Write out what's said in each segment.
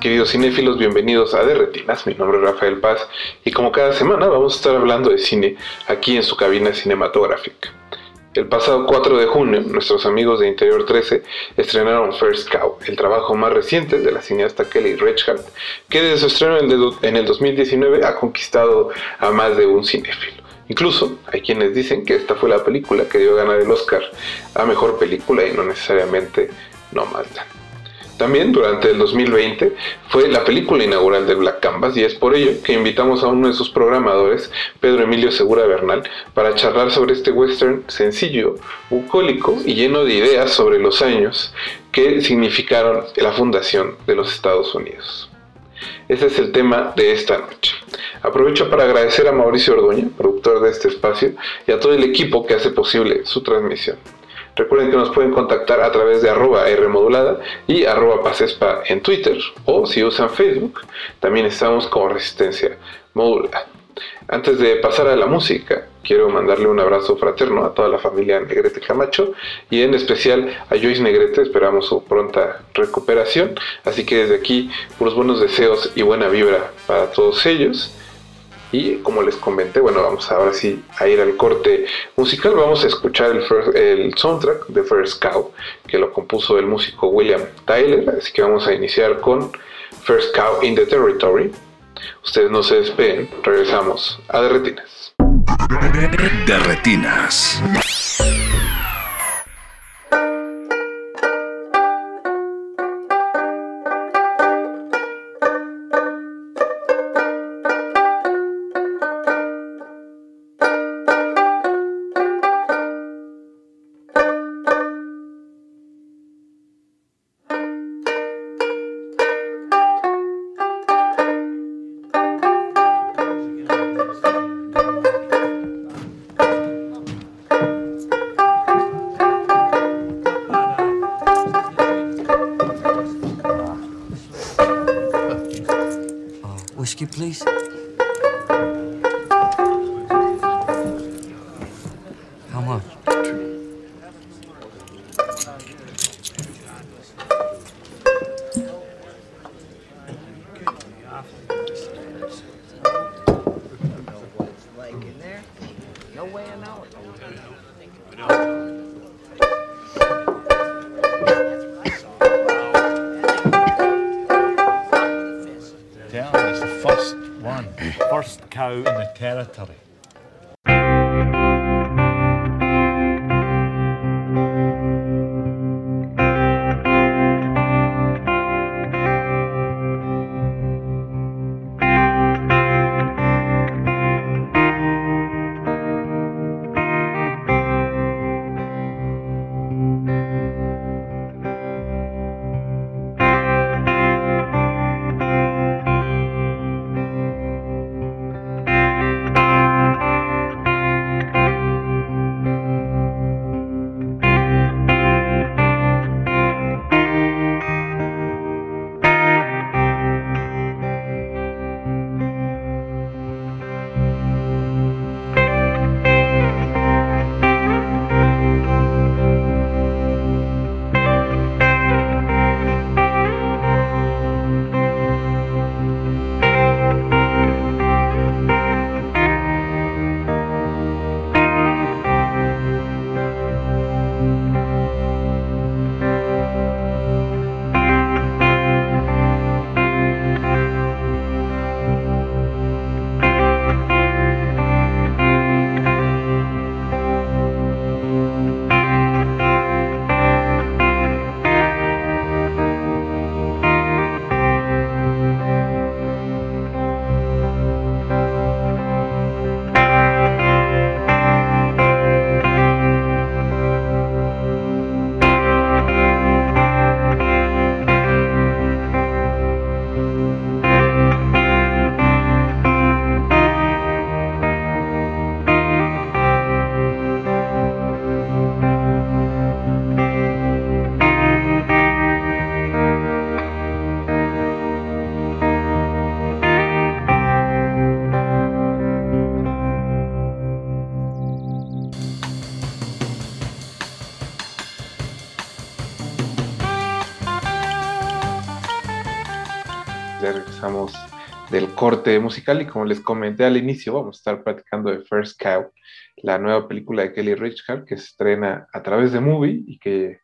Queridos cinéfilos, bienvenidos a De Retinas. Mi nombre es Rafael Paz y como cada semana vamos a estar hablando de cine aquí en su cabina cinematográfica. El pasado 4 de junio, nuestros amigos de Interior 13 estrenaron First Cow, el trabajo más reciente de la cineasta Kelly Reichardt, que desde su estreno en el- en el 2019 ha conquistado a más de un cinéfilo. Incluso hay quienes dicen que esta fue la película que dio a ganar el Oscar a mejor película y no necesariamente Nomadland. También durante el 2020 fue la película inaugural de Black Canvas y es por ello que invitamos a uno de sus programadores, Pedro Emilio Segura Bernal, para charlar sobre este western sencillo, bucólico y lleno de ideas sobre los años que significaron la fundación de los Estados Unidos. Ese es el tema de esta noche. Aprovecho para agradecer a Mauricio Ordoña, productor de este espacio, y a todo el equipo que hace posible su transmisión. Recuerden que nos pueden contactar a través de arroba Rmodulada y arroba Pasespa en Twitter o si usan Facebook, también estamos como Resistencia Modulada. Antes de pasar a la música, quiero mandarle un abrazo fraterno a toda la familia Negrete Camacho y en especial a Joyce Negrete, esperamos su pronta recuperación, así que desde aquí puros buenos deseos y buena vibra para todos ellos. Y como les comenté, bueno, vamos ahora sí a ir al corte musical. Vamos a escuchar el, el soundtrack de First Cow, que lo compuso el músico William Tyler. Así que vamos a iniciar con First Cow in the Territory. Ustedes no se despeguen, regresamos a Derretinas. De cow in the territory. Corte musical y como les comenté al inicio, vamos a estar platicando de First Cow, la nueva película de Kelly Reichardt que se estrena a través de Movie y que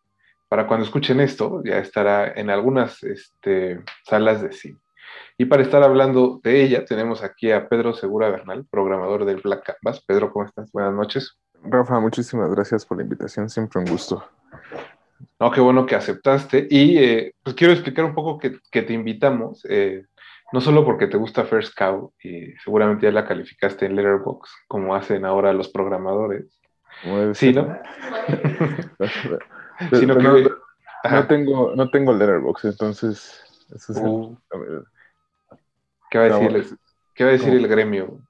para cuando escuchen esto ya estará en algunas este, salas de cine. Y para estar hablando de ella, tenemos aquí a Pedro Segura Bernal, programador del Black Canvas. Pedro, ¿cómo estás? Buenas noches. Rafa, muchísimas gracias por la invitación, siempre un gusto. No, qué bueno que aceptaste. Y eh, pues quiero explicar un poco que, que te invitamos, eh, no solo porque te gusta First Cow y seguramente ya la calificaste en Letterboxd, como hacen ahora los programadores. Sí, ¿no? Sino que, no, no, tengo, no tengo Letterboxd, entonces... Eso uh, ¿Qué va a decir, el, ¿qué va a decir el gremio?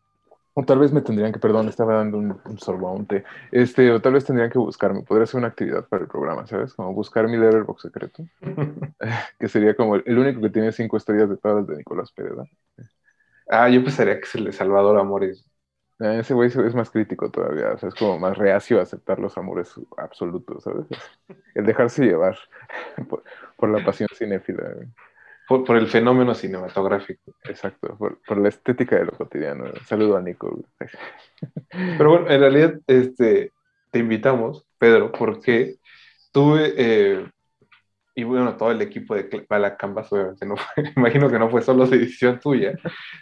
O tal vez me tendrían que, perdón, estaba dando un, un sorbo a un té. Este, o tal vez tendrían que buscarme. Podría ser una actividad para el programa, ¿sabes? Como buscar mi letterbox secreto. que sería como el, único que tiene cinco estrellas de todas de Nicolás Pérez. Ah, yo pensaría que es el de Salvador Amores. Eh, ese güey es más crítico todavía, o sea, es como más reacio a aceptar los amores absolutos, ¿sabes? El dejarse llevar por, por la pasión cinéfila. Por, por, el fenómeno cinematográfico. Exacto, por, por, la estética de lo cotidiano. Saludo a Nico. Pero bueno, en realidad este, te invitamos, Pedro, porque tuve, eh, y bueno, todo el equipo de Bala Canvas, obviamente, no fue, imagino que no fue solo edición tuya,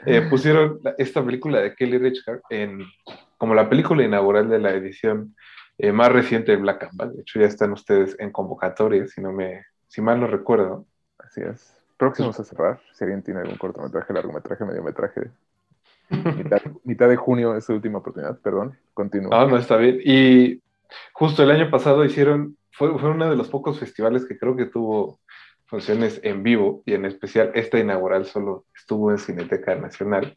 eh, pusieron esta película de Kelly Reichardt en, como la película inaugural de la edición eh, más reciente de Black Canvas. De hecho, ya están ustedes en convocatoria, si, no me, si mal no recuerdo. Así es próximos a cerrar. Si alguien tiene algún cortometraje, largometraje, mediometraje. mitad, mitad de junio es su última oportunidad, perdón. Continúa. No, no, está bien. Y justo el año pasado hicieron, fue, fue uno de los pocos festivales que creo que tuvo funciones en vivo y en especial esta inaugural solo estuvo en Cineteca Nacional.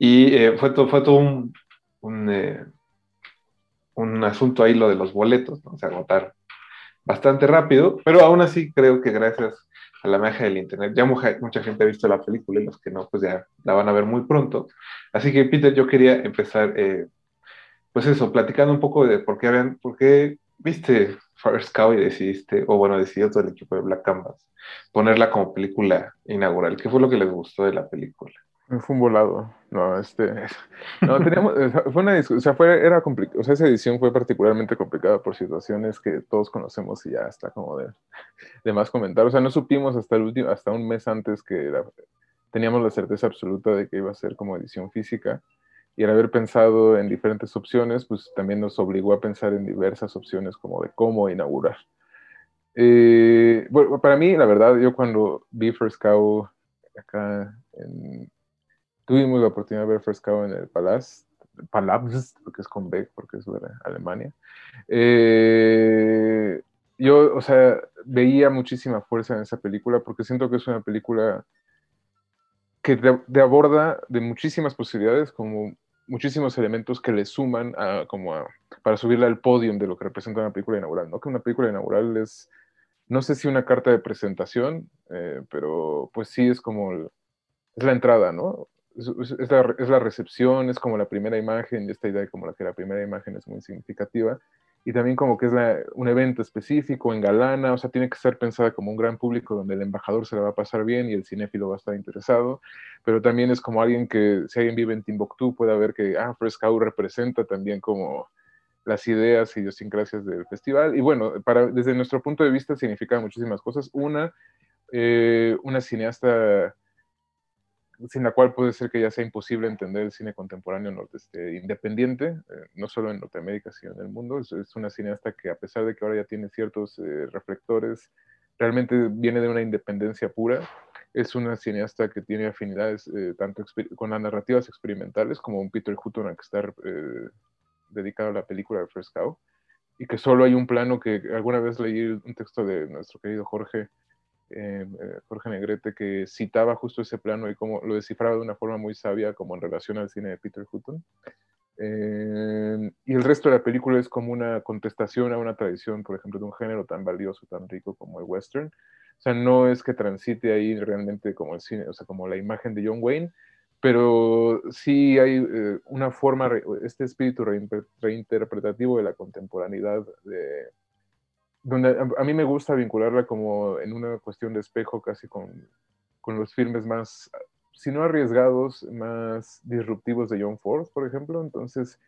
Y eh, fue, todo, fue todo un, un, eh, un, asunto ahí lo de los boletos, ¿no? se agotaron bastante rápido, pero aún así creo que gracias a la magia del Internet. Ya mucha, mucha, gente ha visto la película y los que no, pues ya la van a ver muy pronto. Así que, Peter, yo quería empezar, eh, pues eso, platicando un poco de por qué, habían, por qué viste First Cow y decidiste, o bueno, decidió todo el equipo de Black Canvas, ponerla como película inaugural. ¿Qué fue lo que les gustó de la película? Fue un volado. No, este. No, teníamos. Fue una discusión. O sea, fue, era complicado. O sea, esa edición fue particularmente complicada por situaciones que todos conocemos y ya está como de, de más comentar. O sea, no supimos hasta el último, hasta un mes antes que teníamos la certeza absoluta de que iba a ser como edición física. Y al haber pensado en diferentes opciones, pues también nos obligó a pensar en diversas opciones como de cómo inaugurar. Eh, bueno, para mí, la verdad, yo cuando vi First Cow acá en, tuvimos la oportunidad de ver Cow en el Palace, Palabs, porque es con B, porque es de Alemania. Eh, yo, o sea, veía muchísima fuerza en esa película porque siento que es una película que te, aborda de muchísimas posibilidades, como muchísimos elementos que le suman a, como a, para subirla al podium de lo que representa una película inaugural, ¿no? Que una película inaugural es, no sé si una carta de presentación, eh, pero pues sí es como, es la entrada, ¿no? Es, la, es, la, recepción, es como la primera imagen, esta idea de como la que la primera imagen es muy significativa, y también como que es un evento específico, en galana, o sea, tiene que ser pensada como un gran público donde el embajador se la va a pasar bien y el cinéfilo va a estar interesado, pero también es como alguien que, si alguien vive en Timbuktu, pueda ver que, ah, Frescau representa también como las ideas y idiosincrasias del festival, y bueno, para, desde nuestro punto de vista significa muchísimas cosas. Una, eh, una cineasta sin la cual puede ser que ya sea imposible entender el cine contemporáneo este, independiente, eh, no solo en Norteamérica, sino en el mundo. Es, es, una cineasta que a pesar de que ahora ya tiene ciertos eh, reflectores, realmente viene de una independencia pura. Es una cineasta que tiene afinidades eh, tanto con las narrativas experimentales como un Peter Hutton a que está dedicado a la película de First y que solo hay un plano que alguna vez leí un texto de nuestro querido Jorge, eh, eh, Jorge Negrete, que citaba justo ese plano y como lo descifraba de una forma muy sabia, como en relación al cine de Peter Hutton. Eh, y el resto de la película es como una contestación a una tradición, por ejemplo, de un género tan valioso, tan rico como el western. O sea, no es que transite ahí realmente como el cine, o sea, como la imagen de John Wayne, pero sí hay eh, una forma, este espíritu reinterpretativo de la contemporaneidad de, donde a, mí me gusta vincularla como en una cuestión de espejo casi con, con los filmes más, si no arriesgados, más disruptivos de John Ford, por ejemplo. Entonces,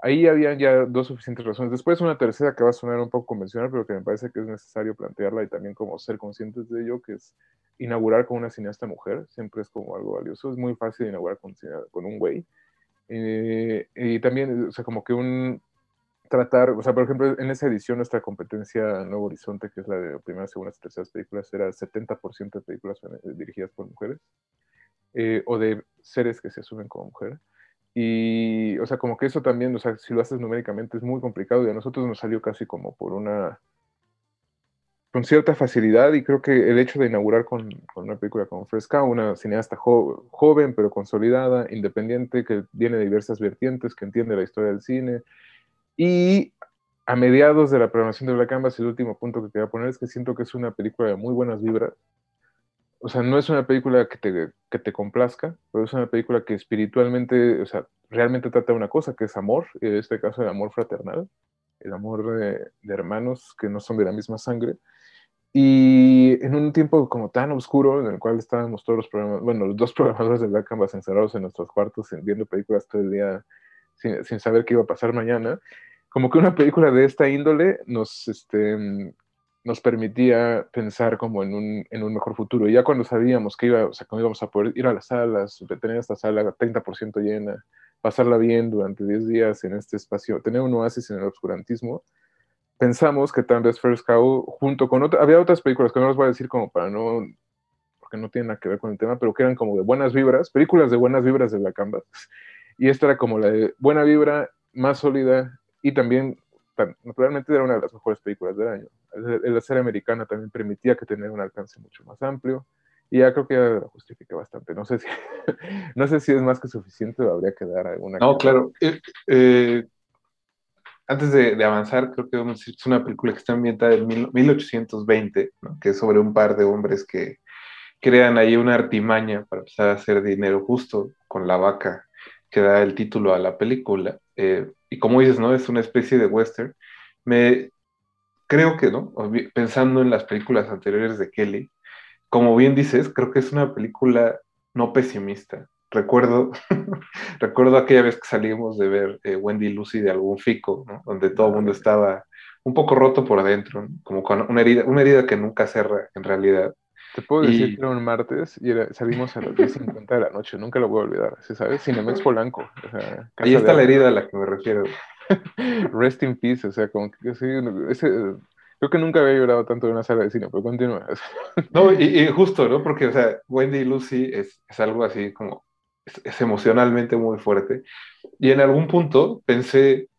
ahí habían ya dos suficientes razones. Después una tercera que va a sonar un poco convencional, pero que me parece que es necesario plantearla y también como ser conscientes de ello, que es inaugurar con una cineasta mujer, siempre es como algo valioso. Es muy fácil inaugurar con, con un güey. Eh, y también, o sea, como que un tratar, o sea, por ejemplo, en esa edición nuestra competencia Nuevo Horizonte, que es la de primeras, segundas y terceras películas, era 70% de películas dirigidas por mujeres, eh, o de seres que se asumen como mujeres. Y, o sea, como que eso también, o sea, si lo haces numéricamente es muy complicado y a nosotros nos salió casi como por una, con cierta facilidad y creo que el hecho de inaugurar con, con una película como Fresca, una cineasta joven pero consolidada, independiente, que viene de diversas vertientes, que entiende la historia del cine, y a mediados de la programación de Black Canvas, el último punto que quería poner es que siento que es una película de muy buenas vibras. O sea, no es una película que te, que te complazca, pero es una película que espiritualmente, o sea, realmente trata una cosa, que es amor, y en este caso el amor fraternal, el amor de, de hermanos que no son de la misma sangre. Y en un tiempo como tan oscuro, en el cual estábamos todos los programas, bueno, los dos programadores de Black Canvas encerrados en nuestros cuartos, viendo películas todo el día, sin, sin, saber qué iba a pasar mañana, como que una película de esta índole nos, este, nos permitía pensar como en un, en un mejor futuro. Y ya cuando sabíamos que iba, o sea, íbamos a poder ir a las salas, tener esta sala 30% llena, pasarla bien durante 10 días en este espacio, tener un oasis en el obscurantismo, pensamos que tal vez First Cow, junto con otras, había otras películas que no les voy a decir como para no, porque no tienen nada que ver con el tema, pero que eran como de buenas vibras, películas de buenas vibras de la Canvas. Y esta era como la de buena vibra, más sólida y también, naturalmente era una de las mejores películas del año. La serie americana también permitía que tenía un alcance mucho más amplio y ya creo que ya la justifica bastante. No sé si, no sé si es más que suficiente o habría que dar alguna. No, claro. Eh, eh, antes de, de, avanzar, creo que vamos a decir que es una película que está ambientada en mil, 1820, ¿no? que es sobre un par de hombres que crean ahí una artimaña para empezar a hacer dinero justo con la vaca que da el título a la película. Eh, y como dices, ¿no? Es una especie de western. Me creo que, ¿no? Pensando en las películas anteriores de Kelly, como bien dices, creo que es una película no pesimista. Recuerdo, recuerdo aquella vez que salimos de ver eh, Wendy Lucy de algún fico, ¿no? donde todo el mundo estaba un poco roto por adentro, ¿no? como con una herida, una herida que nunca cerra en realidad. Te puedo decir y... que era un martes y era, salimos a las 10.50 de la noche, nunca lo voy a olvidar, ¿sabes? Cinemex Polanco. O sea, Ahí está la herida a la que me refiero. Rest in peace, o sea, como que sí, ese, creo que nunca había llorado tanto en una sala de cine, pero continúa. No, y, y, justo, ¿no? Porque, o sea, Wendy y Lucy es, es algo así como, es, es, emocionalmente muy fuerte. Y en algún punto pensé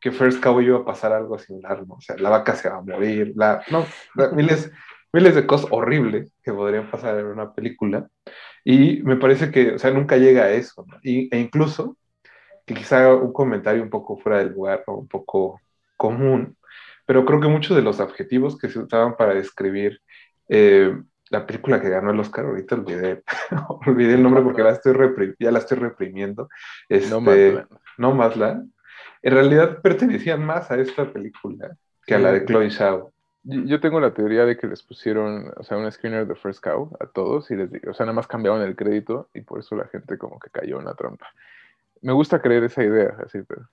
que First Cow iba a pasar algo similar, ¿no? O sea, la vaca se va a morir, la, no, la, miles miles de cosas horribles que podrían pasar en una película. Y me parece que, o sea, nunca llega a eso. ¿no? Y, e incluso, que quizá un comentario un poco fuera del lugar o un poco común, pero creo que muchos de los adjetivos que se usaban para describir eh, la película que ganó el Oscar, ahorita olvidé, olvidé el nombre porque la estoy ya la estoy reprimiendo, este, no Madland, en realidad pertenecían más a esta película que a la de Chloe Zhao. Yo tengo la teoría de que les pusieron, o sea, un screener de First Cow a todos y les o sea, nada más cambiaban el crédito y por eso la gente como que cayó en la trampa. Me gusta creer esa idea, así, pero,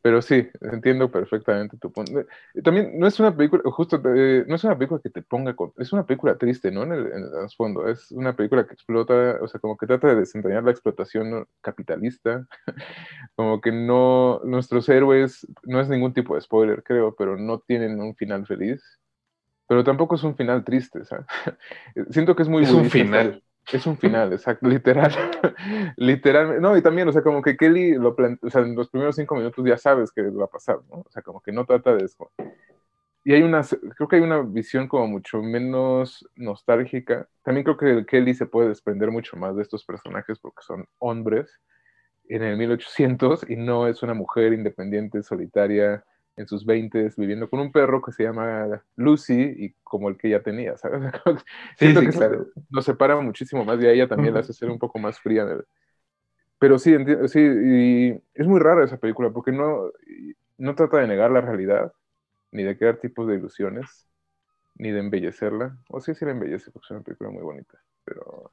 pero sí, entiendo perfectamente tu punto. También no es una película, justo, eh, no es una película que te ponga, con, es una película triste, ¿no? En el, en el fondo, es una película que explota, o sea, como que trata de desentrañar la explotación capitalista, como que no, nuestros héroes, no es ningún tipo de spoiler, creo, pero no tienen un final feliz, pero tampoco es un final triste, ¿sabes? Siento que es muy... Es un final. Es un final, exacto, literal. Literalmente. No, y también, o sea, como que Kelly lo o sea, en los primeros cinco minutos ya sabes que va a pasar, ¿no? O sea, como que no trata de eso. Y hay una, creo que hay una visión como mucho menos nostálgica. También creo que Kelly se puede desprender mucho más de estos personajes porque son hombres en el 1800 y no es una mujer independiente, solitaria, en sus 20 viviendo con un perro que se llama Lucy y como el que ella tenía, ¿sabes? Sí, sí, que claro. nos separa muchísimo más de ella también la hace ser un poco más fría. Pero sí, sí, y es muy rara esa película porque no, no trata de negar la realidad, ni de crear tipos de ilusiones, ni de embellecerla. O sí, sí la embellece porque es una película muy bonita. pero...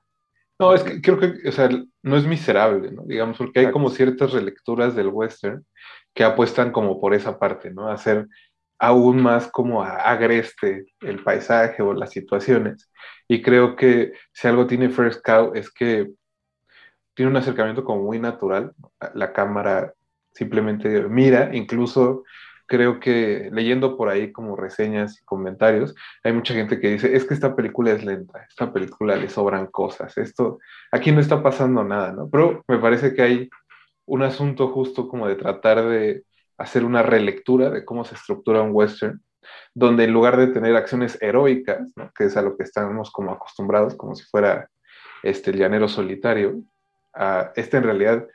No, es que creo que, o sea, no es miserable, ¿no? Digamos, porque hay como ciertas relecturas del western que apuestan como por esa parte, ¿no? Hacer aún más como agreste el paisaje o las situaciones. Y creo que si algo tiene First Cow es que tiene un acercamiento como muy natural. La cámara simplemente mira, incluso creo que leyendo por ahí como reseñas y comentarios, hay mucha gente que dice, es que esta película es lenta, esta película le sobran cosas, esto, aquí no está pasando nada, ¿no? Pero me parece que hay un asunto justo como de tratar de hacer una relectura de cómo se estructura un western, donde en lugar de tener acciones heroicas, que es a lo que estamos como acostumbrados, como si fuera este, el llanero solitario, a este en realidad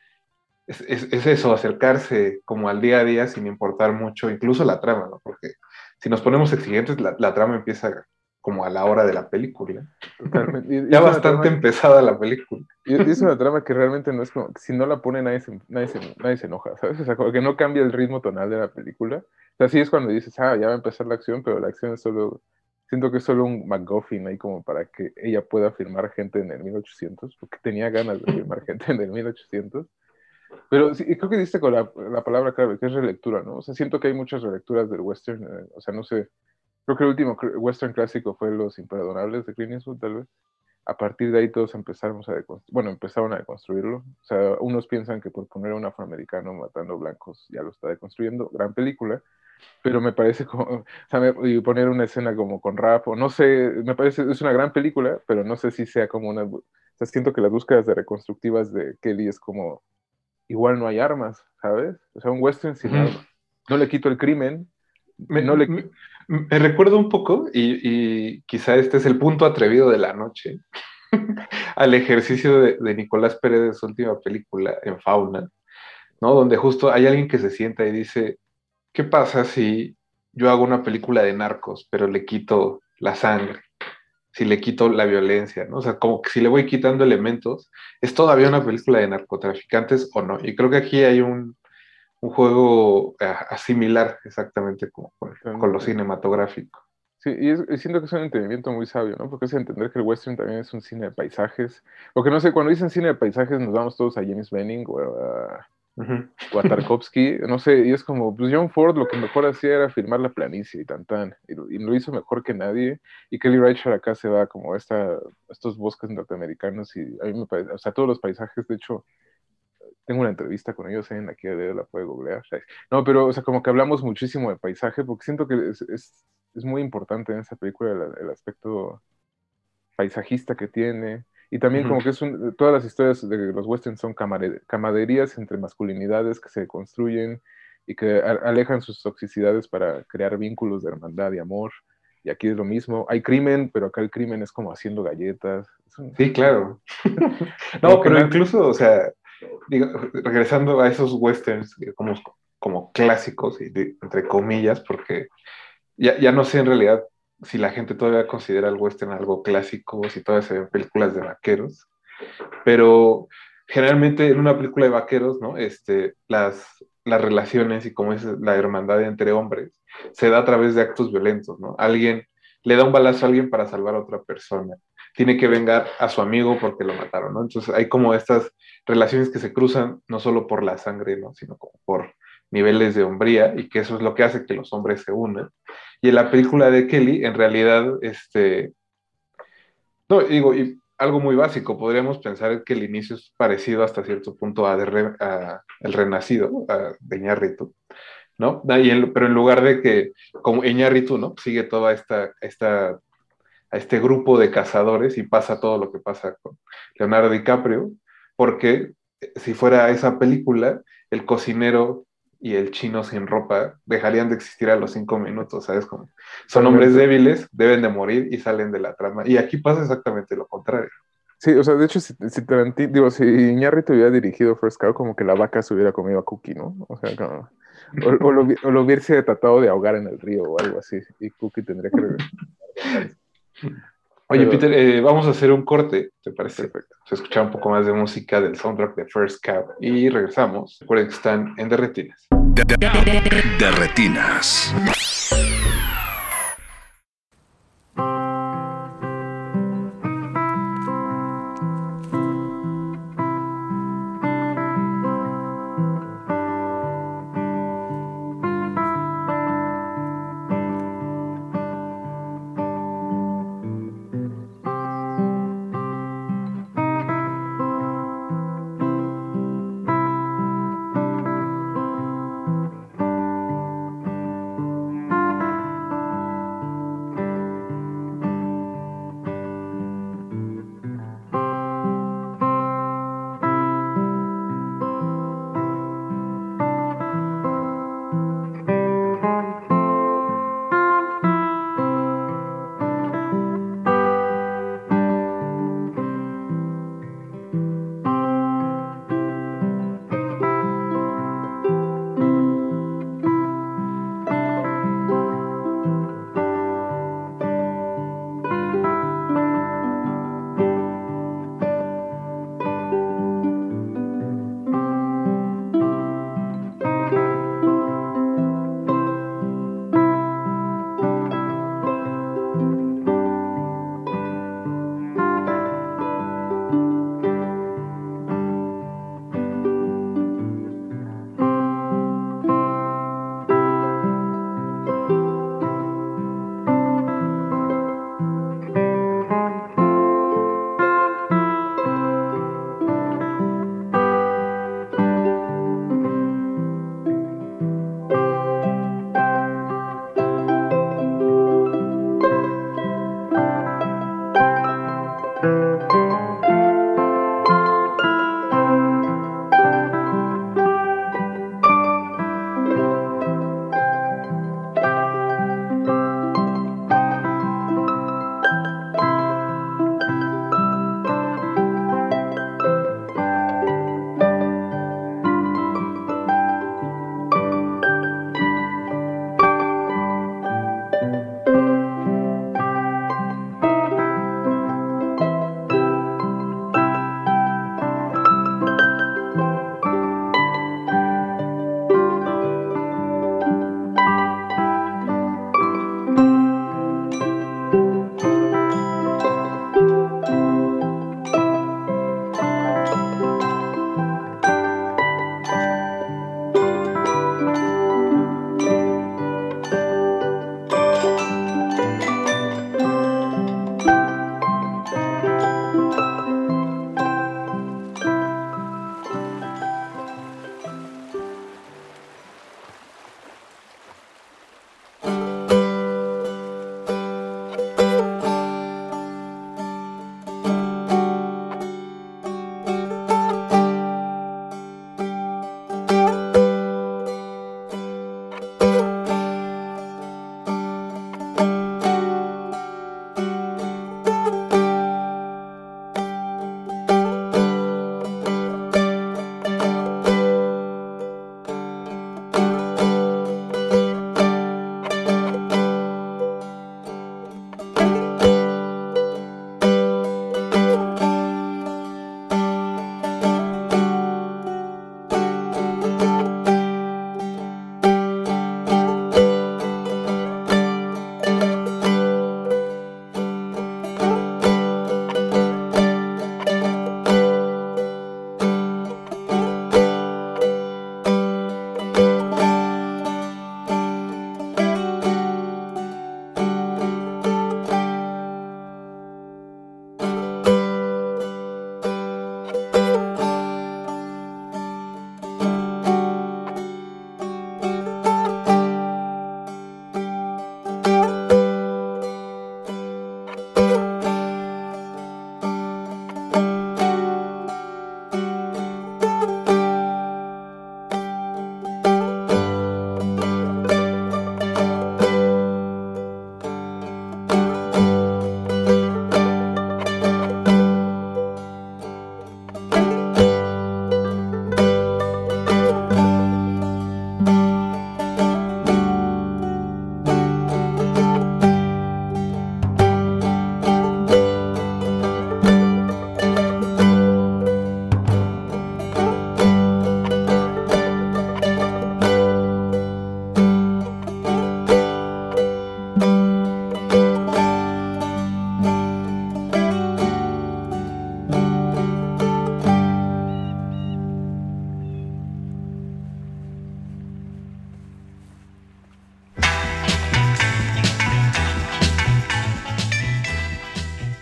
es, es, es, eso, acercarse como al día a día sin importar mucho, incluso la trama, ¿no? Porque si nos ponemos exigentes, la, la trama empieza como a la hora de la película. Totalmente. Ya bastante trama- empezada la película. Y es una trama que realmente no es como, si no la pone nadie se, nadie se, nadie se enoja, ¿sabes? O sea, como que no cambia el ritmo tonal de la película. O sea, sí es cuando dices, ah, ya va a empezar la acción, pero la acción es solo, siento que es solo un MacGuffin ahí como para que ella pueda filmar gente en el 1800, porque tenía ganas de filmar gente en el 1800. Pero sí, creo que diste con la, la palabra clave, que es relectura, ¿no? O sea, siento que hay muchas relecturas del western, eh, o sea, no sé, creo que el último western clásico fue Los Imperdonables de Clint Eastwood, tal vez a partir de ahí todos empezamos a bueno, empezaron a deconstruirlo. O sea, unos piensan que por poner a un afroamericano matando blancos ya lo está deconstruyendo, gran película, pero me parece como, o sea, me- y poner una escena como con rap, o no sé, me parece, es una gran película, pero no sé si sea como una, o sea, siento que las búsquedas de reconstructivas de Kelly es como, igual no hay armas, ¿sabes? O sea, un western sin armas. No le quito el crimen, Me, no le me, me recuerdo un poco, y, y quizá este es el punto atrevido de la noche, al ejercicio de, de Nicolás Pérez de su última película, en Fauna, ¿no? Donde justo hay alguien que se sienta y dice, ¿qué pasa si yo hago una película de narcos, pero le quito la sangre? Si le quito la violencia, ¿no? O sea, como que si le voy quitando elementos, ¿es todavía una película de narcotraficantes o no? Y creo que aquí hay un, un juego eh, similar exactamente como con, con lo cinematográfico. Sí, y, es- y siento que es un entendimiento muy sabio, ¿no? Porque es entender que el western también es un cine de paisajes. Porque no sé, cuando dicen cine de paisajes nos vamos todos a James Benning o a, Ujú. o a Tarkovsky, no sé, y es como, pues John Ford lo que mejor hacía era filmar la planicie y tan tan, y, lo- hizo mejor que nadie, y Kelly Reichardt acá se va como a estos bosques norteamericanos, y a mí me parece, o sea, todos los paisajes, de hecho, tengo una entrevista con ellos en aquí de la puede googlear. No, pero, o sea, como que hablamos muchísimo de paisaje, porque siento que es, es, es muy importante en esa película el, el aspecto paisajista que tiene. Y también Ujú. como que es un, todas las historias de los westerns son camare- camaderías entre masculinidades que se construyen y que a- alejan sus toxicidades para crear vínculos de hermandad y amor. Y aquí es lo mismo. Hay crimen, pero acá el crimen es como haciendo galletas. Un- Sí, claro. No, pero incluso, o sea, digo, regresando a esos westerns eh, como, como clásicos, entre comillas, porque ya, ya no sé en realidad si la gente todavía considera el western algo clásico, si todavía se ven películas de vaqueros, pero generalmente en una película de vaqueros, ¿no? Este, las, las relaciones y como es la hermandad entre hombres se da a través de actos violentos, ¿no? Alguien le da un balazo a alguien para salvar a otra persona, tiene que vengar a su amigo porque lo mataron. Entonces hay como estas relaciones que se cruzan no solo por la sangre, ¿no? Sino como por niveles de hombría y que eso es lo que hace que los hombres se unan. Y en la película de Kelly, en realidad, este, no, digo, y algo muy básico, podríamos pensar que el inicio es parecido hasta cierto punto a, El Renacido, a de ¿no? Y en- pero en lugar de que, como Iñárritu, ¿no? Sigue toda esta, esta, a este grupo de cazadores y pasa todo lo que pasa con Leonardo DiCaprio, porque si fuera esa película, el cocinero y el chino sin ropa dejarían de existir a los cinco minutos, ¿sabes? Como son hombres débiles, deben de morir y salen de la trama. Y aquí pasa exactamente lo contrario. Sí, o sea, de hecho, si, si Tarantino, digo, si Iñárritu hubiera dirigido First Cow, como que la vaca se hubiera comido a Cookie, ¿no? O sea, como, o, o lo, o lo hubiese tratado de ahogar en el río o algo así, y Cookie tendría que regresar. Oye, Pero- Peter, eh, vamos a hacer un corte, ¿te parece? Perfecto. Se escucha un poco más de música del soundtrack de First Cow y regresamos. Recuerden que están en Derretinas. De, retinas.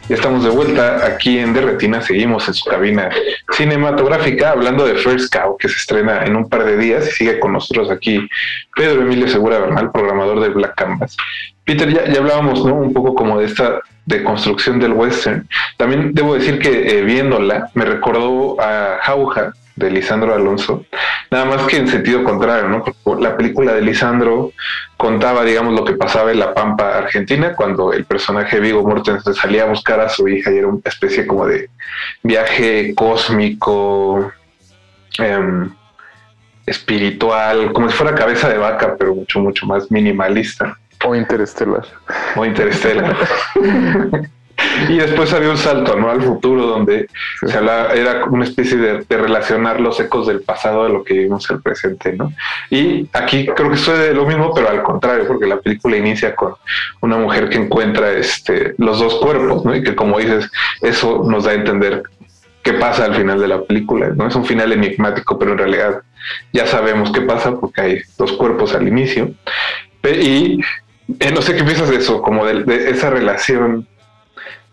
Ya estamos de vuelta aquí en Derretina, seguimos en su cabina cinematográfica hablando de First Cow, que se estrena en un par de días y sigue con nosotros aquí Pedro Emilio Segura Bernal, programador de Black Canvas. Peter, ya, ya hablábamos ¿no? un poco como de esta deconstrucción del western. También debo decir que eh, viéndola me recordó a Jauja de Lisandro Alonso, nada más que en sentido contrario, ¿no? Porque la película de Lisandro contaba, digamos, lo que pasaba en la Pampa Argentina cuando el personaje Vigo Mortensen salía a buscar a su hija y era una especie como de viaje cósmico, em, espiritual, como si fuera cabeza de vaca, pero mucho, mucho más minimalista. O interestelar. O interestelar. y después había un salto ¿no? al futuro donde se hablaba, era una especie de, relacionar los ecos del pasado a lo que vivimos el presente, ¿no? Y aquí creo que sucede lo mismo, pero al contrario, porque la película inicia con una mujer que encuentra este, los dos cuerpos, ¿no? Y que como dices, eso nos da a entender qué pasa al final de la película, ¿no? Es un final enigmático, pero en realidad ya sabemos qué pasa porque hay dos cuerpos al inicio. Y eh, no sé qué piensas de eso, como de esa relación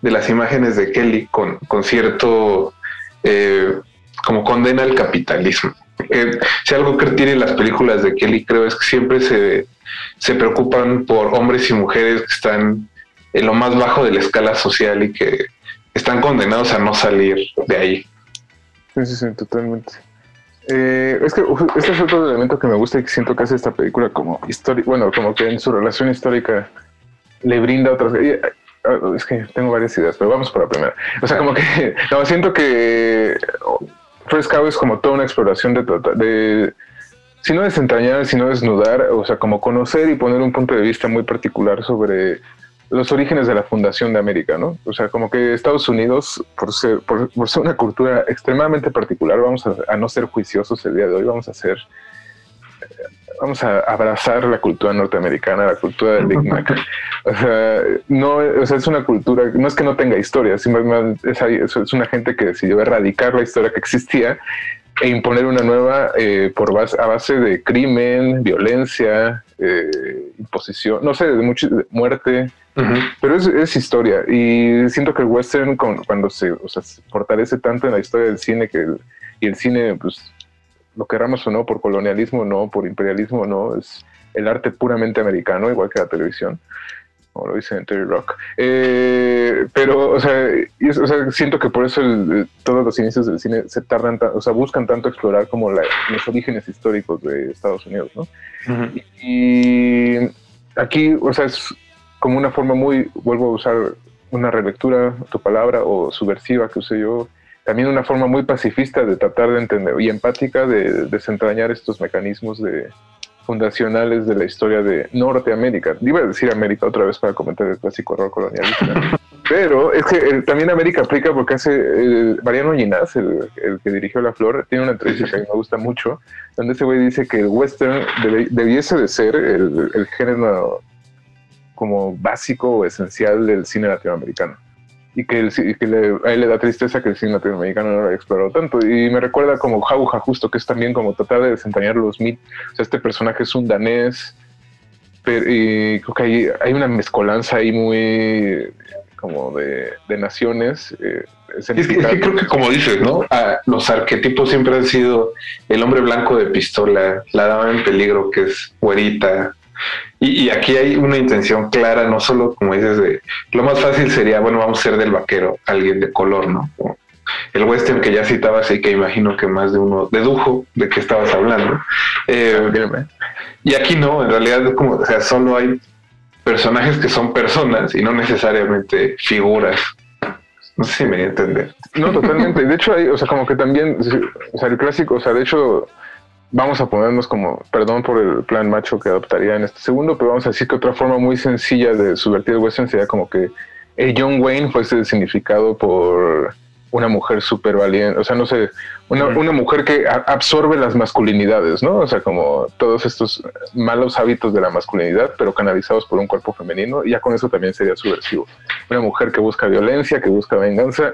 de las imágenes de Kelly con, con cierto, eh, como condena al capitalismo. Eh, si algo que tienen las películas de Kelly, creo, es que siempre se, se preocupan por hombres y mujeres que están en lo más bajo de la escala social y que están condenados a no salir de ahí. Sí, sí, sí, totalmente. Eh, es que este es otro elemento que me gusta y que siento que hace esta película como histórica, bueno, como que en su relación histórica le brinda otras. Es que tengo varias ideas, pero vamos por la primera. O sea, como que siento que First Cow es como toda una exploración de, de si no desentrañar, sino desnudar, o sea, como conocer y poner un punto de vista muy particular sobre los orígenes de la fundación de América, ¿no? O sea, como que Estados Unidos, por ser, por ser una cultura extremadamente particular, vamos a, a, no ser juiciosos el día de hoy, vamos a ser, vamos a abrazar la cultura norteamericana, la cultura del Big Mac. O sea, no, o sea, es una cultura, no es que no tenga historia, simplemente es, es una gente que decidió erradicar la historia que existía e imponer una nueva eh, por base, a base de crimen, violencia, eh, imposición, no sé, de mucha muerte, uh -huh. pero es, es, historia. Y siento que el western, con, cuando se, o sea, se, fortalece tanto en la historia del cine, que el, y el cine, pues, lo querramos o no, por colonialismo no, por imperialismo no, es el arte puramente americano, igual que la televisión como lo dice en Terry Rock. Eh, pero, o sea, es, o sea, siento que por eso el, todos los inicios del cine se tardan, o sea, buscan tanto explorar como la, los orígenes históricos de Estados Unidos, ¿no? Uh -huh. y, y, aquí, o sea, es como una forma muy, vuelvo a usar una relectura, tu palabra, o subversiva que usé yo, también una forma muy pacifista de tratar de entender y empática de desentrañar estos mecanismos de, fundacionales de la historia de Norteamérica. Iba a decir América otra vez para comentar el clásico horror colonialista. Pero es que eh, también América aplica porque hace eh, Mariano Ginás, el, el, que dirigió La Flor, tiene una entrevista que a mí me gusta mucho, donde ese güey dice que el western deb debiese de ser el, el género como básico o esencial del cine latinoamericano y que, y que le, a él le da tristeza que el cine latinoamericano no lo haya explorado tanto. Y me recuerda como Jauja, justo, que es también como tratar de desentrañar los mitos. O sea, este personaje es un danés, pero, y creo que hay, hay una mezcolanza ahí muy como de, de naciones. Eh, es, es, que, es, que, creo que como dices, ¿no? Ah, los arquetipos siempre han sido el hombre blanco de pistola, la dama en peligro que es güerita, y, y, aquí hay una intención clara, no solo como dices, de lo más fácil sería, bueno, vamos a ser del vaquero, alguien de color, ¿no? El western que ya citabas y que imagino que más de uno dedujo de qué estabas hablando. Eh, y aquí no, en realidad es como, o sea, solo hay personajes que son personas y no necesariamente figuras. No sé si me voy a entender. No, totalmente. De hecho, hay, o sea, como que también, o sea, el clásico, o sea, de hecho, vamos a ponernos como, perdón por el plan macho que adoptaría en este segundo, pero vamos a decir que otra forma muy sencilla de subvertir el western sería como que el John Wayne fuese significado por una mujer súper valiente, o sea, no sé, una, una, mujer que absorbe las masculinidades, ¿no? O sea, como todos estos malos hábitos de la masculinidad, pero canalizados por un cuerpo femenino, y ya con eso también sería subversivo. Una mujer que busca violencia, que busca venganza,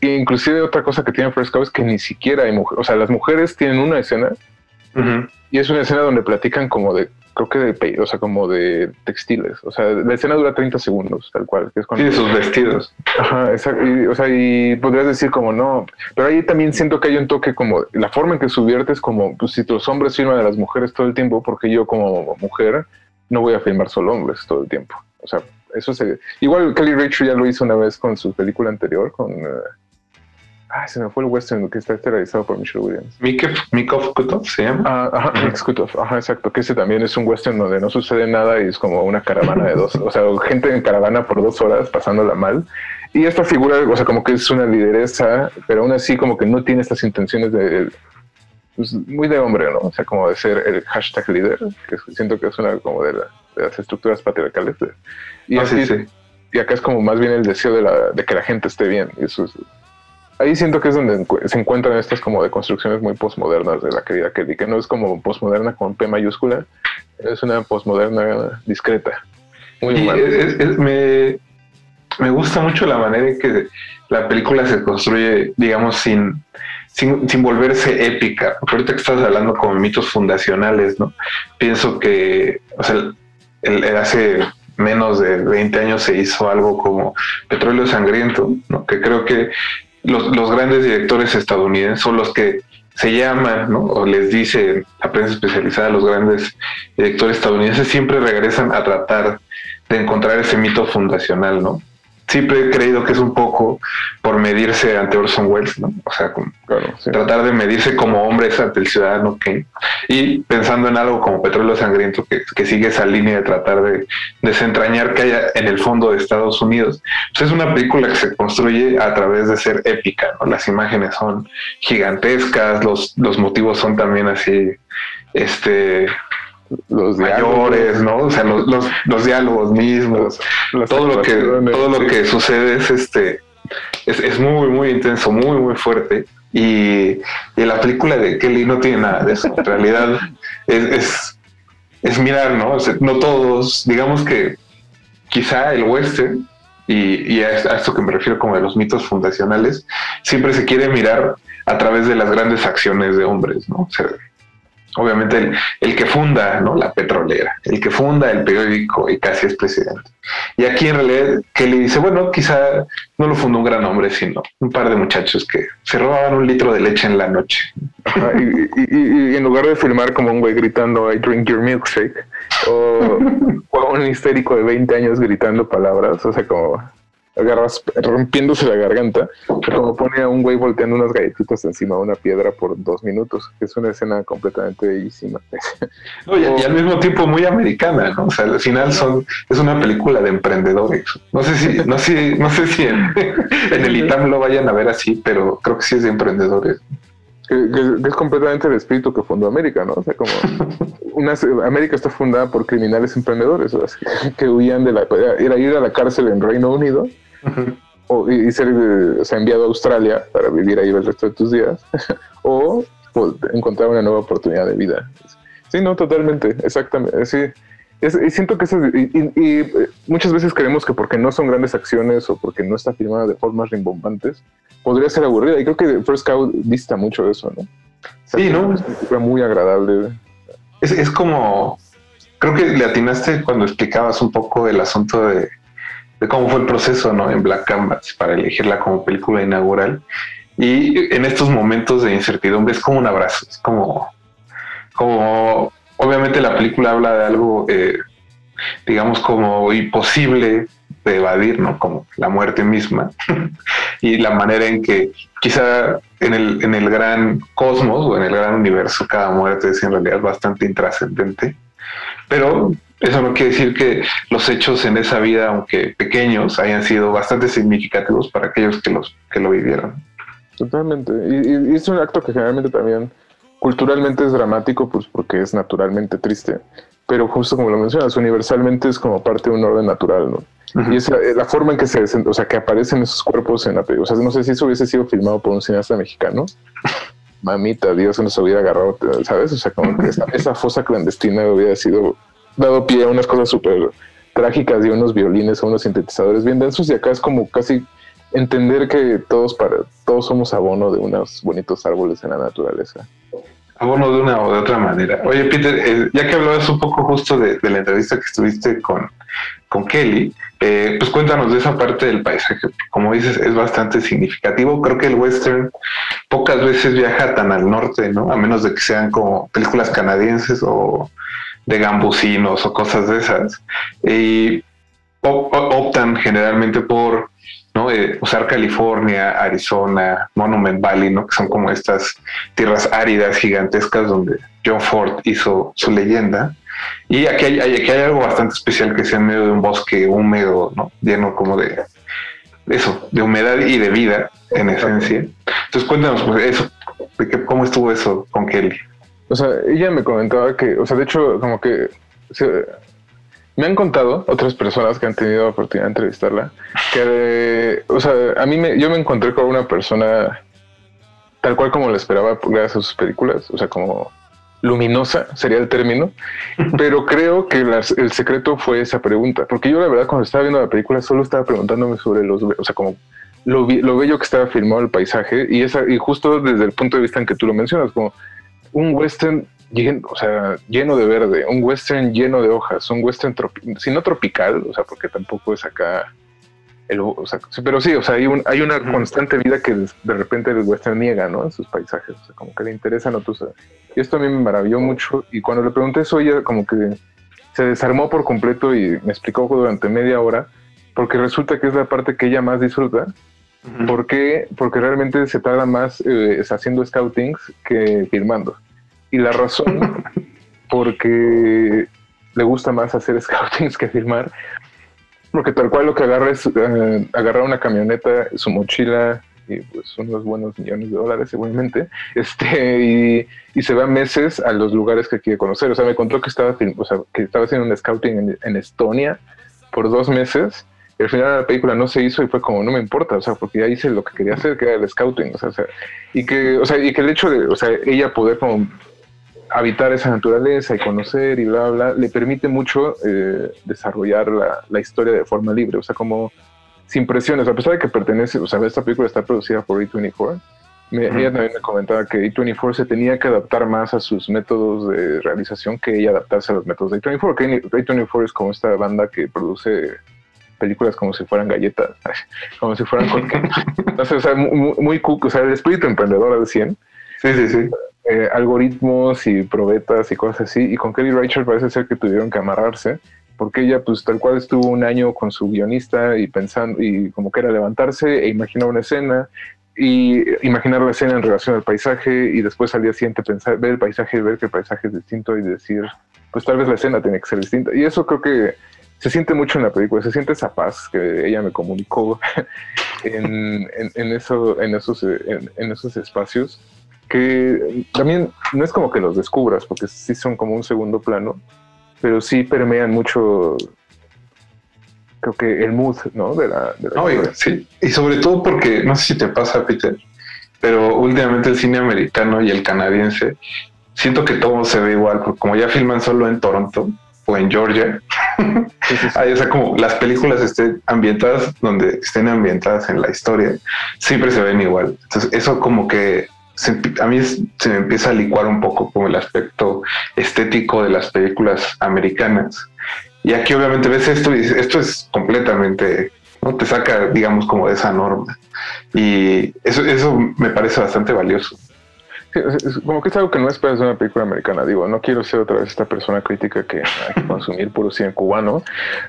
e inclusive otra cosa que tiene Fresco es que ni siquiera hay mujeres, o sea, las mujeres tienen una escena Y es una escena donde platican como de, creo que de, o sea, como de textiles. O sea, la escena dura 30 segundos, tal cual, que es cuando... Sí, sus vestidos. Ajá, exacto. Y, o sea, y podrías decir como no, pero ahí también siento que hay un toque como la forma en que subvierte es como pues, si los hombres filman a las mujeres todo el tiempo, porque yo como mujer no voy a filmar solo hombres todo el tiempo. O sea, eso se igual Kelly Rachel ya lo hizo una vez con su película anterior con eh, ah, se me fue el western que está esterilizado por Michelle Williams. Mikov Kutov se llama. Ah, ajá, Nick Skutov, ajá, exacto, que ese también es un western donde no sucede nada y es como una caravana de dos, o sea, gente en caravana por dos horas pasándola mal. Y esta figura, o sea, como que es una lideresa, pero aún así como que no tiene estas intenciones de, pues, muy de hombre, ¿no? O sea, como de ser el hashtag líder, que siento que es una como de, la- de las estructuras patriarcales. de- y, Ah, sí, así- sí. y acá es como más bien el deseo de, la, de que la gente esté bien. Y eso es- ahí siento que es donde se encuentran estas como de construcciones muy postmodernas de la querida Kelly, que no es como postmoderna con P mayúscula, es una postmoderna discreta. Muy Y humana. es- es- me, me gusta mucho la manera en que la película se construye, digamos, sin, sin, sin volverse épica. Porque ahorita que estás hablando como mitos fundacionales, ¿no? Pienso que, o sea, el- el- hace menos de 20 años se hizo algo como Petróleo Sangriento, ¿no? Que creo que los, los grandes directores estadounidenses son los que se llaman, ¿no? O les dice la prensa especializada, los grandes directores estadounidenses siempre regresan a tratar de encontrar ese mito fundacional, ¿no? Siempre he creído que es un poco por medirse ante Orson Welles, ¿no? O sea, como Claro, sí. tratar de medirse como hombres ante el ciudadano Kane. Y pensando en algo como Petróleo Sangriento, que, que sigue esa línea de tratar de desentrañar que haya en el fondo de Estados Unidos. Pues es una película que se construye a través de ser épica, ¿no? Las imágenes son gigantescas, los, los motivos son también así, este, Los mayores, ¿no? O sea, los, los, los diálogos mismos, todo lo que, todo lo que sucede es este, es, es muy, muy intenso, muy, muy fuerte. Y, y la película de Kelly no tiene nada de eso. En realidad es, es, es mirar, ¿no? O sea, no todos, digamos que quizá el western, y, y a, a esto que me refiero como de los mitos fundacionales, siempre se quiere mirar a través de las grandes acciones de hombres, ¿no? O sea, obviamente el, el que funda ¿no? la petrolera, el que funda el periódico y casi es presidente. Y aquí en realidad Kelly dice, bueno, quizá no lo fundó un gran hombre, sino un par de muchachos que se robaban un litro de leche en la noche. Ajá, y- y- y en lugar de filmar como un güey gritando I drink your milkshake o, o un histérico de 20 años gritando palabras, o sea, como agarras rompiéndose la garganta, como pone a un güey volteando unas galletitas encima de una piedra por dos minutos, que es una escena completamente bellísima. No, y, y al mismo tiempo muy americana, ¿no? O sea, al final son, es una película de emprendedores. No sé si, no sé, no sé si en, en el ITAM lo vayan a ver así, pero creo que sí es de emprendedores. que, que- que es completamente el espíritu que fundó América, ¿no? O sea, como una, América está fundada por criminales emprendedores, que huían de la, era ir a la cárcel en Reino Unido o, y, y ser eh, o sea, enviado a Australia para vivir ahí el resto de tus días, o, encontrar una nueva oportunidad de vida. Sí, no, totalmente, exactamente. Sí. Es- y siento que eso, y, y- y, eh, muchas veces creemos que porque no son grandes acciones o porque no está filmada de formas rimbombantes, podría ser aburrida. Y creo que First Cow dista mucho de eso, ¿no? Sí, ¿no? Es muy agradable. Es, es como, creo que le atinaste cuando explicabas un poco el asunto de, de cómo fue el proceso ¿no? en Black Canvas para elegirla como película inaugural. Y en estos momentos de incertidumbre es como un abrazo, es como, como obviamente la película habla de algo, eh, digamos, como imposible de evadir, ¿no? Como la muerte misma y la manera en que quizá en el, en el gran cosmos o en el gran universo cada muerte es en realidad bastante intrascendente. Pero eso no quiere decir que los hechos en esa vida, aunque pequeños, hayan sido bastante significativos para aquellos que, los, que lo vivieron. Totalmente. Y, y es un acto que generalmente también culturalmente es dramático, pues porque es naturalmente triste. Pero justo como lo mencionas, universalmente es como parte de un orden natural, ¿no? Y es la, la forma en que se, o sea, que aparecen esos cuerpos en la película. O sea, no sé si eso hubiese sido filmado por un cineasta mexicano. Mamita, Dios nos hubiera agarrado, ¿sabes? O sea, como que esa, esa fosa clandestina hubiera sido dado pie a unas cosas súper trágicas y unos violines, a unos sintetizadores bien densos. Y acá es como casi entender que todos para todos somos abono de unos bonitos árboles en la naturaleza. abono de una o de otra manera. Oye, Peter, eh, ya que hablabas un poco justo de, de la entrevista que estuviste con, con Kelly, eh, pues cuéntanos de esa parte del paisaje. Como dices, es bastante significativo. Creo que el western pocas veces viaja tan al norte, ¿no? A menos de que sean como películas canadienses o de gambusinos o cosas de esas. Y op- optan generalmente por ¿no? Eh, usar California, Arizona, Monument Valley, ¿no? que son como estas tierras áridas gigantescas donde John Ford hizo su leyenda. Y aquí hay, aquí hay algo bastante especial que sea en medio de un bosque húmedo, ¿no? lleno como de eso, de humedad y de vida en esencia. Entonces cuéntanos pues, eso, cómo estuvo eso con Kelly. O sea, ella me comentaba que, o sea, de hecho, como que se- me han contado otras personas que han tenido oportunidad de entrevistarla, que, o sea, a mí me, yo me encontré con una persona tal cual como la esperaba gracias a sus películas, o sea, como luminosa sería el término, pero creo que las- el secreto fue esa pregunta, porque yo la verdad cuando estaba viendo la película solo estaba preguntándome sobre los, o sea, como lo, lo bello que estaba filmado el paisaje y esa y justo desde el punto de vista en que tú lo mencionas, como un western lleno, o sea, lleno de verde, un western lleno de hojas, un western si no tropical, o sea, porque tampoco es acá el, o sea, pero sí, o sea, hay, un, hay una constante vida que de de repente el western niega, ¿no? En sus paisajes, o sea, como que le interesan otros. Y esto a mí me maravilló mucho. Y cuando le pregunté eso, ella como que se desarmó por completo y me explicó durante media hora, porque resulta que es la parte que ella más disfruta. ¿Por qué? Porque realmente se tarda más eh, haciendo scoutings que filmando. Y la razón, porque le gusta más hacer scoutings que filmar, porque tal cual lo que agarra es eh, agarrar una camioneta, su mochila y pues unos buenos millones de dólares seguramente, este, y, y se va meses a los lugares que quiere conocer. O sea, me contó que estaba, o sea, que estaba haciendo un scouting en, en Estonia por dos meses. Y al final la película no se hizo y fue como, no me importa, o sea, porque ya hice lo que quería hacer, que era el scouting, o sea, o sea, y que, o sea, y que el hecho de, o sea, ella poder como habitar esa naturaleza y conocer y bla, bla, le permite mucho eh, desarrollar la, la historia de forma libre, o sea, como sin presiones, a pesar de que pertenece, o sea, esta película está producida por A24, me- Ujú. ella también me comentaba que A24 se tenía que adaptar más a sus métodos de realización que ella adaptarse a los métodos de A24, que A24 es como esta banda que produce películas como si fueran galletas, como si fueran cualquier, no sé, o sea, muy, muy cool, o sea, el espíritu emprendedor al 100, Sí, sí, sí. eh, algoritmos y probetas y cosas así. Y con Kelly Reichardt parece ser que tuvieron que amarrarse, porque ella, pues tal cual estuvo un año con su guionista y pensando, y como que era levantarse e imaginar una escena, y imaginar la escena en relación al paisaje, y después al día siguiente pensar, ver el paisaje y ver que el paisaje es distinto y decir, pues tal vez la escena tiene que ser distinta. Y eso creo que se siente mucho en la película, se siente esa paz que ella me comunicó en, en, en eso, en, esos, en, en esos espacios que también no es como que los descubras, porque sí son como un segundo plano, pero sí permean mucho, creo que el mood, ¿no? De la, de sí, y sobre todo porque, no sé si te pasa, Peter, pero últimamente el cine americano y el canadiense, siento que todo se ve igual, porque como ya filman solo en Toronto o en Georgia, Sí, sí, sí. ahí, o sea, como las películas estén ambientadas donde estén ambientadas en la historia, siempre se ven igual. Entonces, eso como que se a mí se me empieza a licuar un poco como el aspecto estético de las películas americanas. Y aquí obviamente ves esto y esto es completamente, ¿no? Te saca, digamos, como de esa norma. Y eso, eso me parece bastante valioso. Sí, como que es algo que no esperas de una película americana. Digo, no quiero ser otra vez esta persona crítica que hay que consumir puro cine cubano,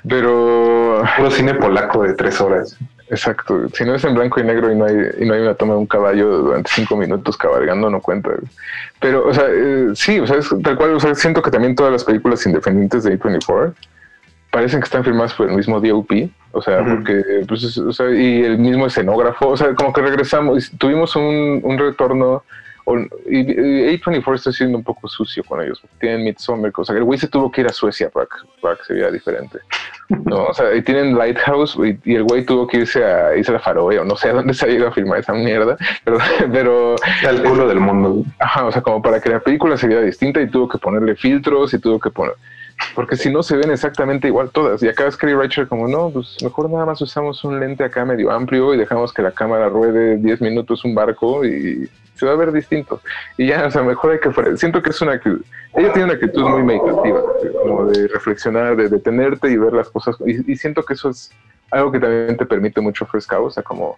pero Puro cine polaco de tres horas. exacto. Si no es en blanco y negro y no hay, y no hay una toma de un caballo durante cinco minutos cabalgando, no cuenta. Pero, o sea, eh, sí, o sea, es tal cual. O sea, siento que también todas las películas independientes de A24 parecen que están firmadas por el mismo DOP. O sea, porque, pues, es- o sea, y el mismo escenógrafo. O sea, como que regresamos, tuvimos un, un retorno. Y, y A24 está siendo un poco sucio con ellos. Tienen Midsommar, o sea, el güey se tuvo que ir a Suecia para que, para que se viera diferente. No, o sea, y tienen Lighthouse y, y el güey tuvo que irse a Isla Faroe o no sé a dónde se ha ido a filmar esa mierda, pero, pero El culo del mundo. ajá, o sea, como para que la película se viera distinta y tuvo que ponerle filtros y tuvo que poner, porque si no se ven exactamente igual todas. Y acá es Kelly Reichardt como, no, pues mejor nada más usamos un lente acá medio amplio y dejamos que la cámara ruede 10 minutos un barco y se va a ver distinto. Y ya, o sea, mejor hay que fuera. Siento que es una actitud, ella tiene una actitud muy meditativa, como de reflexionar, de detenerte y ver las cosas. Y, y siento que eso es algo que también te permite mucho Fresca, o sea, como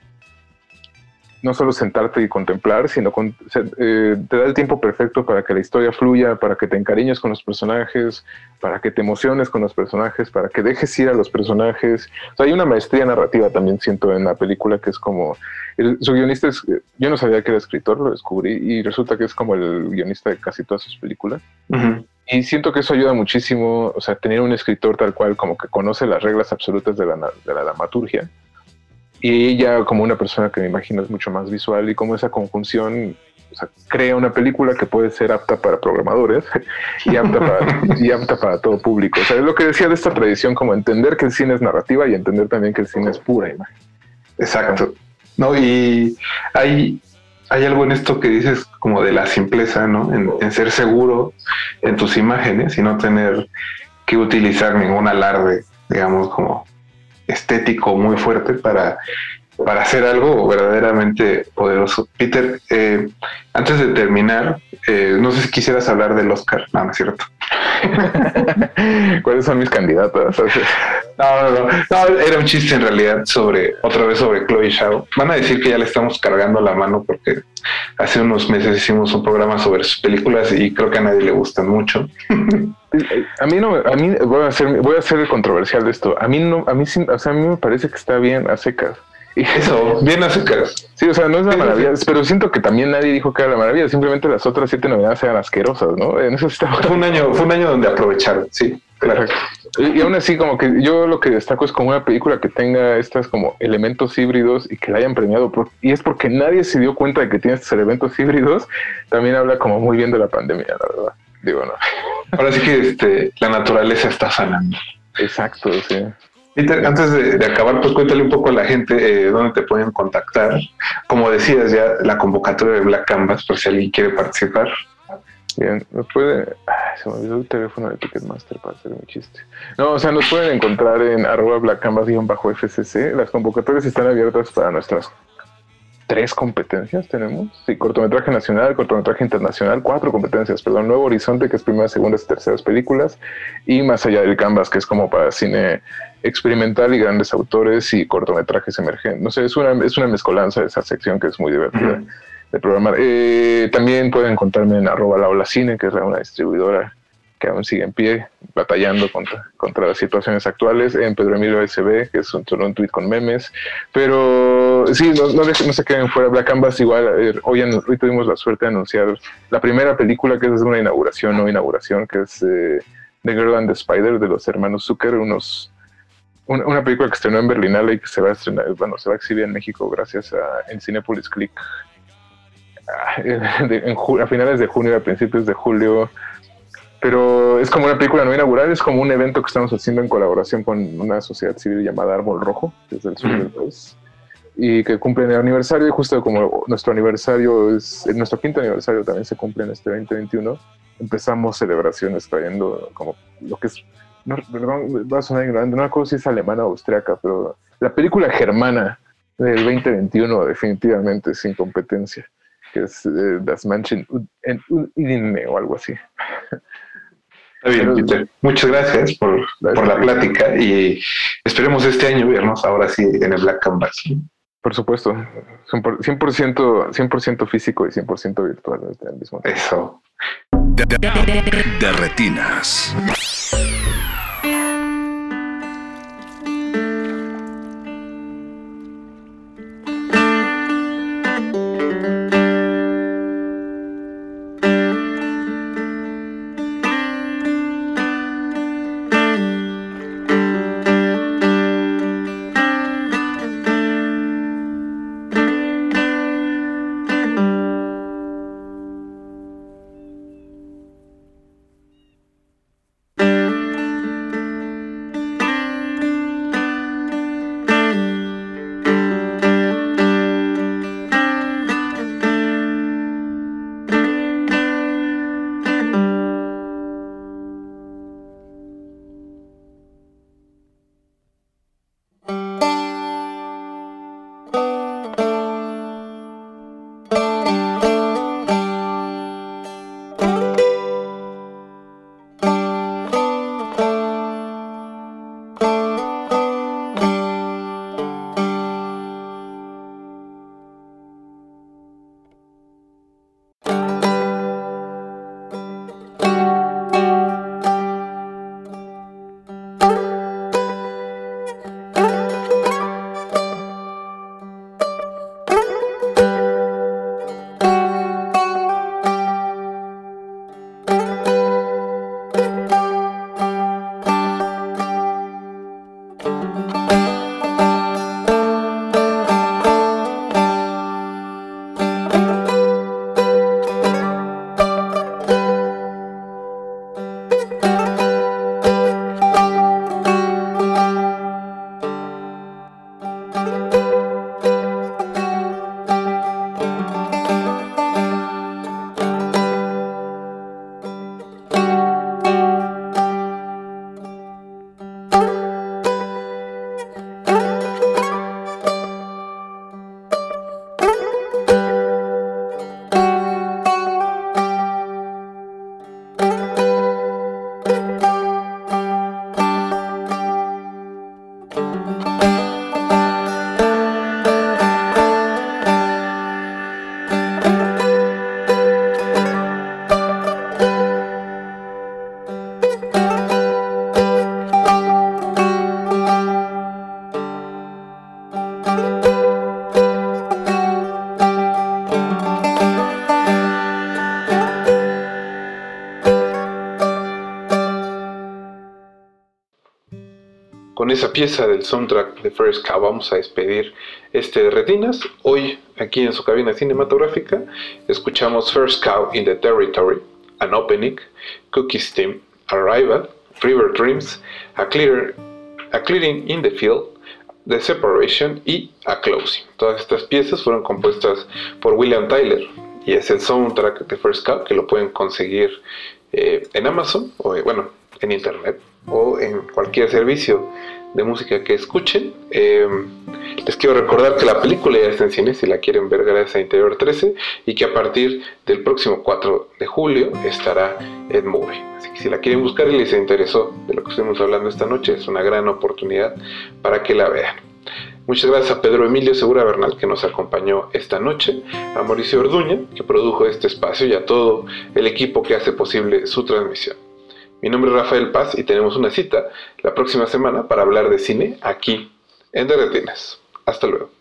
no solo sentarte y contemplar, sino con, eh, te da el tiempo perfecto para que la historia fluya, para que te encariñes con los personajes, para que te emociones con los personajes, para que dejes ir a los personajes. O sea, hay una maestría narrativa también siento en la película que es como, el, su guionista es, yo no sabía que era escritor, lo descubrí y resulta que es como el guionista de casi todas sus películas. Y siento que eso ayuda muchísimo, o sea, tener un escritor tal cual como que conoce las reglas absolutas de la, de la dramaturgia y ella como una persona que me imagino es mucho más visual y como esa conjunción crea una película que puede ser apta para programadores y apta para, y apta para todo público. O sea, es lo que decía de esta tradición, como entender que el cine es narrativa y entender también que el cine es pura imagen. Exacto. No, y hay, hay algo en esto que dices como de la simpleza, ¿no? En ser seguro en tus imágenes y no tener que utilizar ningún alarde, digamos, como estético muy fuerte para, para hacer algo verdaderamente poderoso. Peter, eh, antes de terminar, eh, no sé si quisieras hablar del Oscar, no, no es cierto. ¿Cuáles son mis candidatos? No, no, no, era un chiste en realidad sobre, otra vez sobre Chloe Shao. Van a decir que ya le estamos cargando la mano porque hace unos meses hicimos un programa sobre sus películas y creo que a nadie le gustan mucho. A mí no, a mí voy a ser, voy a ser controversial de esto. A mí no, a mí o sea, a mí me parece que está bien a secas. Y eso, bien a secas. Sí, o sea, no es la maravilla, pero siento que también nadie dijo que era la maravilla, simplemente las otras siete novedades eran asquerosas, ¿no? En eso estaba... Fue un año, fue un año donde aprovecharon, sí. Claro. Y, y aún así, como que yo lo que destaco es como una película que tenga estas como elementos híbridos y que la hayan premiado. Por, y es porque nadie se dio cuenta de que tiene estos elementos híbridos. También habla como muy bien de la pandemia, la verdad. Digo, no. Ahora sí que este, la naturaleza está sanando. Exacto, sí. Peter, antes de, acabar, pues cuéntale un poco a la gente eh, dónde te pueden contactar. Como decías ya, la convocatoria de Black Canvas, por si alguien quiere participar. Bien, me puede. Ay, se me olvidó el teléfono de Ticketmaster para hacer mi chiste. No, o sea, nos pueden encontrar en arroba Black Canvas-FCC. Las convocatorias están abiertas para nuestras tres competencias tenemos. Sí, cortometraje nacional, cortometraje internacional, cuatro competencias, perdón. Nuevo Horizonte, que es primera, segundas y terceras películas, y Más allá del Canvas, que es como para cine experimental y grandes autores y cortometrajes emergentes. No sé, es una, es una mezcolanza de esa sección que es muy divertida uh -huh. de programar. Eh, también pueden encontrarme en arroba la ola cine, que es una distribuidora que aún sigue en pie, batallando contra, contra las situaciones actuales, en Pedro Emilio SB, que es un, solo un tweet con memes, pero sí, no, no, no se queden fuera. Black Canvas, igual eh, hoy, hoy, tuvimos la suerte de anunciar la primera película que es una inauguración, no inauguración, que es eh, The Girl and the Spider, de los hermanos Zucker, unos una, película que estrenó en Berlinale y que se va a estrenar, bueno, se va a exhibir en México gracias a en Cinepolis Click en, a finales de junio, a principios de julio, pero es como una película no inaugural, es como un evento que estamos haciendo en colaboración con una sociedad civil llamada Árbol Rojo, desde el sur del país, y que cumplen el aniversario, y justo como nuestro aniversario es, nuestro quinto aniversario también se cumple en este 2021, empezamos celebraciones trayendo como lo que es, no, va a sonar ignorante, no recuerdo si es alemana o austriaca, pero la película germana del 2021 definitivamente sin competencia, que es eh, Das Menschen en Udine o algo así. Está bien, Peter. Muchas gracias por, gracias por la plática y esperemos este año vernos ahora sí en el Black Canvas. Por supuesto, 100%, 100 físico y 100% virtual al mismo tiempo. Eso. De, de, de, de retinas. Esa pieza del soundtrack de First Cow vamos a despedir este de Retinas. Hoy, aquí en su cabina cinematográfica, escuchamos First Cow in the Territory, An Opening, Cookie Steam, Arrival, River Dreams, A, Clear, a Clearing in the Field, The Separation y A Closing. Todas estas piezas fueron compuestas por William Tyler y es el soundtrack de First Cow que lo pueden conseguir eh, en Amazon o eh, bueno, en internet o en cualquier servicio de música que escuchen. Eh, les quiero recordar que la película ya está en cine si la quieren ver gracias a Interior 13 y que a partir del próximo 4 de julio estará en Movie. Así que si la quieren buscar y les interesó de lo que estuvimos hablando esta noche, es una gran oportunidad para que la vean. Muchas gracias a Pedro Emilio Segura Bernal que nos acompañó esta noche, a Mauricio Orduña que produjo este espacio y a todo el equipo que hace posible su transmisión. Mi nombre es Rafael Paz y tenemos una cita la próxima semana para hablar de cine aquí en Retinas. Hasta luego.